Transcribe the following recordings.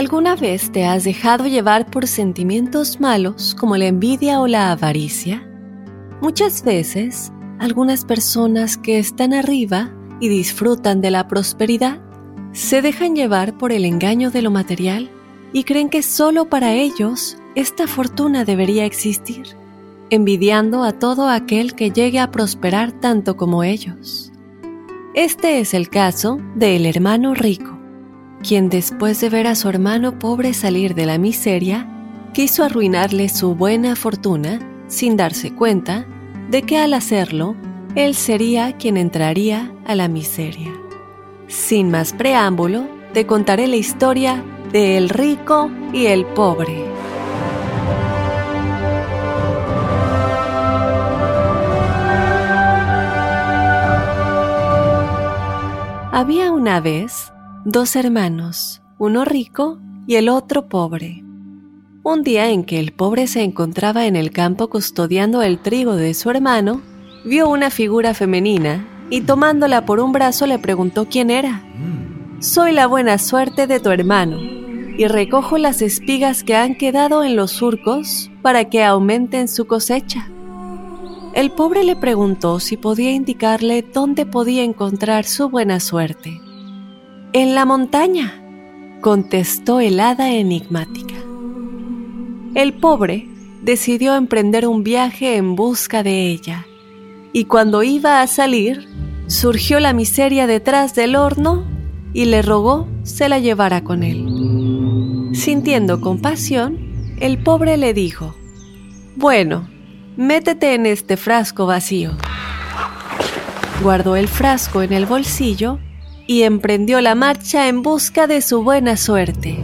¿Alguna vez te has dejado llevar por sentimientos malos como la envidia o la avaricia? Muchas veces, algunas personas que están arriba y disfrutan de la prosperidad se dejan llevar por el engaño de lo material y creen que solo para ellos esta fortuna debería existir, envidiando a todo aquel que llegue a prosperar tanto como ellos. Este es el caso del hermano rico quien después de ver a su hermano pobre salir de la miseria, quiso arruinarle su buena fortuna sin darse cuenta de que al hacerlo, él sería quien entraría a la miseria. Sin más preámbulo, te contaré la historia de el rico y el pobre. Había una vez dos hermanos, uno rico y el otro pobre. Un día en que el pobre se encontraba en el campo custodiando el trigo de su hermano, vio una figura femenina y tomándola por un brazo le preguntó quién era. Soy la buena suerte de tu hermano y recojo las espigas que han quedado en los surcos para que aumenten su cosecha. El pobre le preguntó si podía indicarle dónde podía encontrar su buena suerte. En la montaña, contestó el hada enigmática. El pobre decidió emprender un viaje en busca de ella, y cuando iba a salir, surgió la miseria detrás del horno y le rogó se la llevara con él. Sintiendo compasión, el pobre le dijo, Bueno, métete en este frasco vacío. Guardó el frasco en el bolsillo y emprendió la marcha en busca de su buena suerte.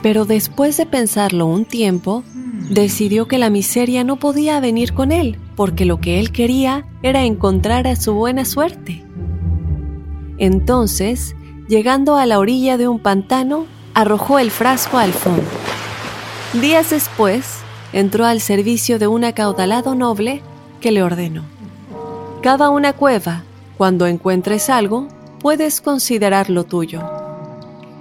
Pero después de pensarlo un tiempo, decidió que la miseria no podía venir con él, porque lo que él quería era encontrar a su buena suerte. Entonces, llegando a la orilla de un pantano, arrojó el frasco al fondo. Días después, entró al servicio de un acaudalado noble que le ordenó. Cava una cueva. Cuando encuentres algo, puedes considerarlo tuyo.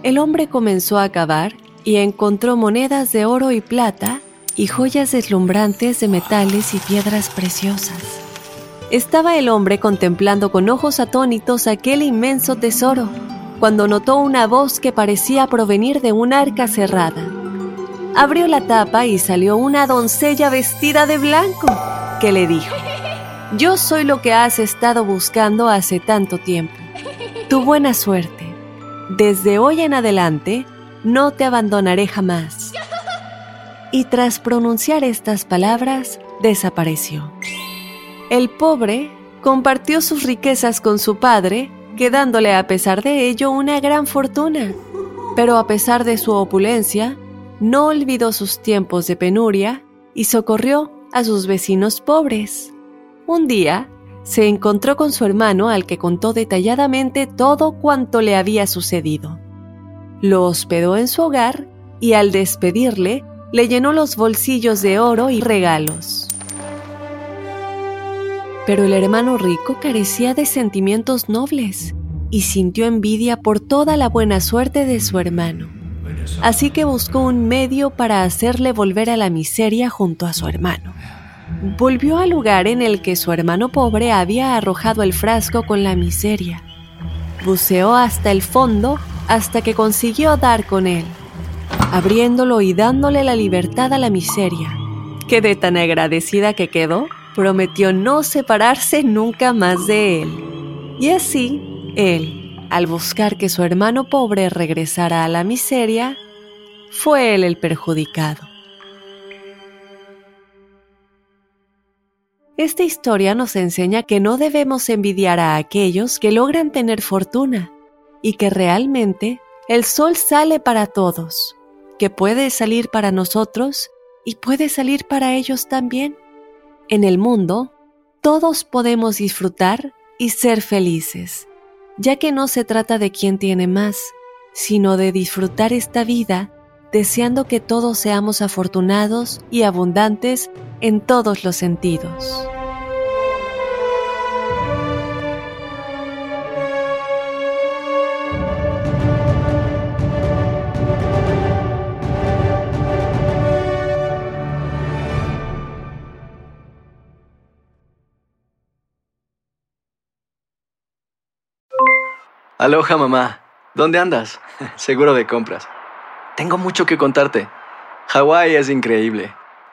El hombre comenzó a cavar y encontró monedas de oro y plata y joyas deslumbrantes de metales y piedras preciosas. Estaba el hombre contemplando con ojos atónitos aquel inmenso tesoro, cuando notó una voz que parecía provenir de un arca cerrada. Abrió la tapa y salió una doncella vestida de blanco, que le dijo, yo soy lo que has estado buscando hace tanto tiempo. Tu buena suerte. Desde hoy en adelante, no te abandonaré jamás. Y tras pronunciar estas palabras, desapareció. El pobre compartió sus riquezas con su padre, quedándole a pesar de ello una gran fortuna. Pero a pesar de su opulencia, no olvidó sus tiempos de penuria y socorrió a sus vecinos pobres. Un día, se encontró con su hermano al que contó detalladamente todo cuanto le había sucedido. Lo hospedó en su hogar y al despedirle le llenó los bolsillos de oro y regalos. Pero el hermano rico carecía de sentimientos nobles y sintió envidia por toda la buena suerte de su hermano. así que buscó un medio para hacerle volver a la miseria junto a su hermano. Volvió al lugar en el que su hermano pobre había arrojado el frasco con la miseria. Buceó hasta el fondo hasta que consiguió dar con él, abriéndolo y dándole la libertad a la miseria, que de tan agradecida que quedó, prometió no separarse nunca más de él. Y así, él, al buscar que su hermano pobre regresara a la miseria, fue él el perjudicado. Esta historia nos enseña que no debemos envidiar a aquellos que logran tener fortuna y que realmente el sol sale para todos, que puede salir para nosotros y puede salir para ellos también. En el mundo, todos podemos disfrutar y ser felices, ya que no se trata de quién tiene más, sino de disfrutar esta vida deseando que todos seamos afortunados y abundantes en todos los sentidos. Aloha mamá, ¿dónde andas? Seguro de compras. Tengo mucho que contarte. Hawái es increíble.